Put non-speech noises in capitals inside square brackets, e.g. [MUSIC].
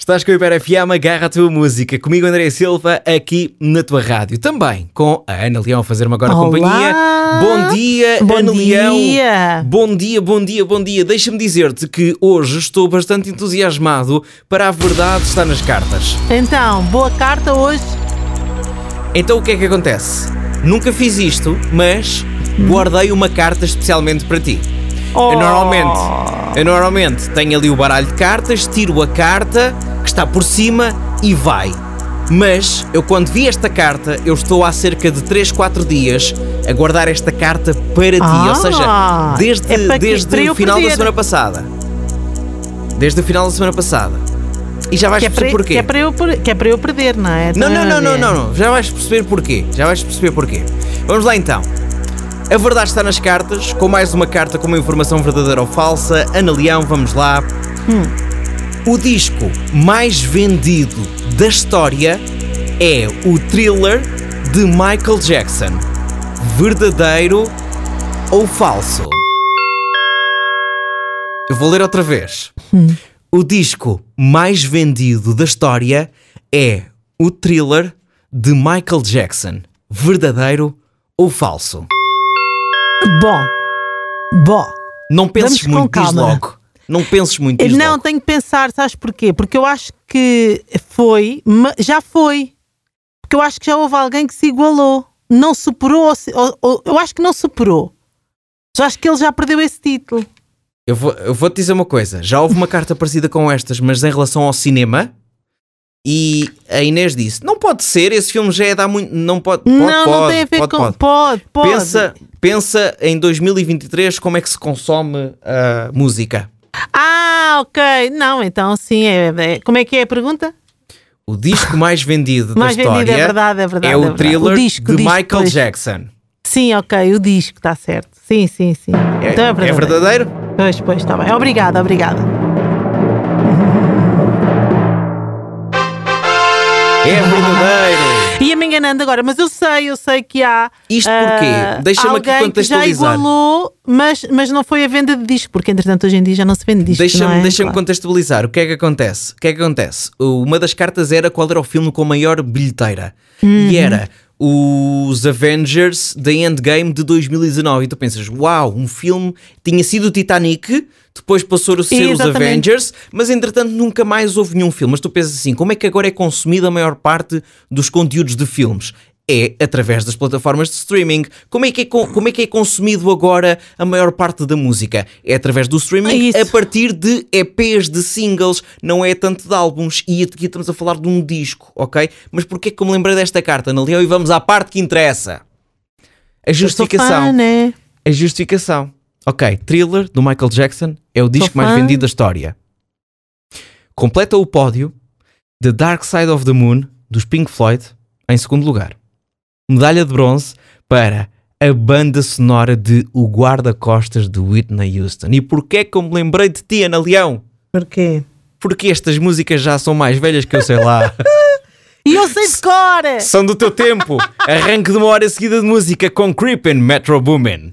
Estás com o Hiper FM, agarra a tua música. Comigo, André Silva, aqui na tua rádio. Também com a Ana Leão a fazer-me agora Olá. companhia. Bom dia, Bom Ana dia. Leão. Bom dia, bom dia, bom dia. Deixa-me dizer-te que hoje estou bastante entusiasmado para a verdade estar nas cartas. Então, boa carta hoje. Então o que é que acontece? Nunca fiz isto, mas guardei uma carta especialmente para ti. Oh. Eu normalmente, eu normalmente tenho ali o baralho de cartas, tiro a carta que está por cima e vai. Mas eu quando vi esta carta, eu estou há cerca de 3, 4 dias a guardar esta carta para ti. Ah, Ou seja, desde, é desde o final da perder. semana passada. Desde o final da semana passada. E já vais Que é, perceber para, porquê. que, é para eu, que é para eu perder, não é? Não, não, não, não, ver? não, não. Já vais perceber porquê. Já vais perceber porquê. Vamos lá então. A verdade está nas cartas, com mais uma carta com uma informação verdadeira ou falsa. Ana Leão, vamos lá. O disco mais vendido da história é o thriller de Michael Jackson. Verdadeiro ou falso? Eu vou ler outra vez. O disco mais vendido da história é o thriller de Michael Jackson. Verdadeiro ou falso? Bom, bom. Não penses Vamos muito, diz logo. Não penses muito, diz não, logo. tenho que pensar, sabes porquê? Porque eu acho que foi, já foi. Porque eu acho que já houve alguém que se igualou. Não superou, ou ou- eu acho que não superou. Já acho que ele já perdeu esse título. Eu vou, eu vou te dizer uma coisa. Já houve uma carta parecida com estas, mas em relação ao cinema. E a Inês disse: Não pode ser, esse filme já é há muito. Não pode. pode não, pode, não tem a ver pode, com. pode. Pode, pode. Pensa, pensa em 2023 como é que se consome a música. Ah, ok. Não, então sim. É, é- como é que é a pergunta? O disco mais vendido [LAUGHS] Mais da vendido, história é verdade, é verdade, é é o verdade. thriller O disco, de o disco, Michael pois. Jackson. Sim, ok. O disco está certo. Sim, sim, sim. É, então é é verdadeiro. verdadeiro? Pois, pois, está bem. Obrigada, obrigada. É verdadeiro! Ia-me enganando agora, mas eu sei, eu sei que há. Isto ah, porquê? Deixa-me aqui alguém que já contextualizar. igualou, mas, mas não foi a venda de disco, porque entretanto hoje em dia já não se vende disco. Deixa-me é? deixa Claro. contextualizar. O que é que acontece? O que é que acontece? Uma das cartas era qual era o filme com maior bilheteira. Uhum. E era os Avengers da Endgame de 2019. E tu pensas, uau, um filme tinha sido o Titanic, depois passou a ser os. Avengers, mas entretanto nunca mais houve nenhum filme. Mas tu pensas assim, como é que agora é consumida a maior parte dos conteúdos de filmes? É através das plataformas de streaming. Como é, que é, como é que é consumido agora a maior parte da música? É através do É streaming isso. a partir de EPs, de singles, não é tanto de álbuns. E aqui estamos a falar de um disco, ok? Mas porquê que eu me lembrei desta carta, Ana Leão? E vamos à parte que interessa. A justificação. fã, né? A justificação. Ok, Thriller, do Michael Jackson, é o disco mais vendido da história. Completa o pódio The Dark Side of the Moon, dos Pink Floyd, em segundo lugar. Medalha de bronze para a banda sonora de O Guarda-Costas de Whitney Houston. E porquê que eu me lembrei de ti, Ana Leão? Porquê? Porque estas músicas já são mais velhas que eu sei lá. [LAUGHS] E eu sei de cor! são do teu tempo. [LAUGHS] Arranque de uma hora seguida de música com Creepin' Metro Boomin.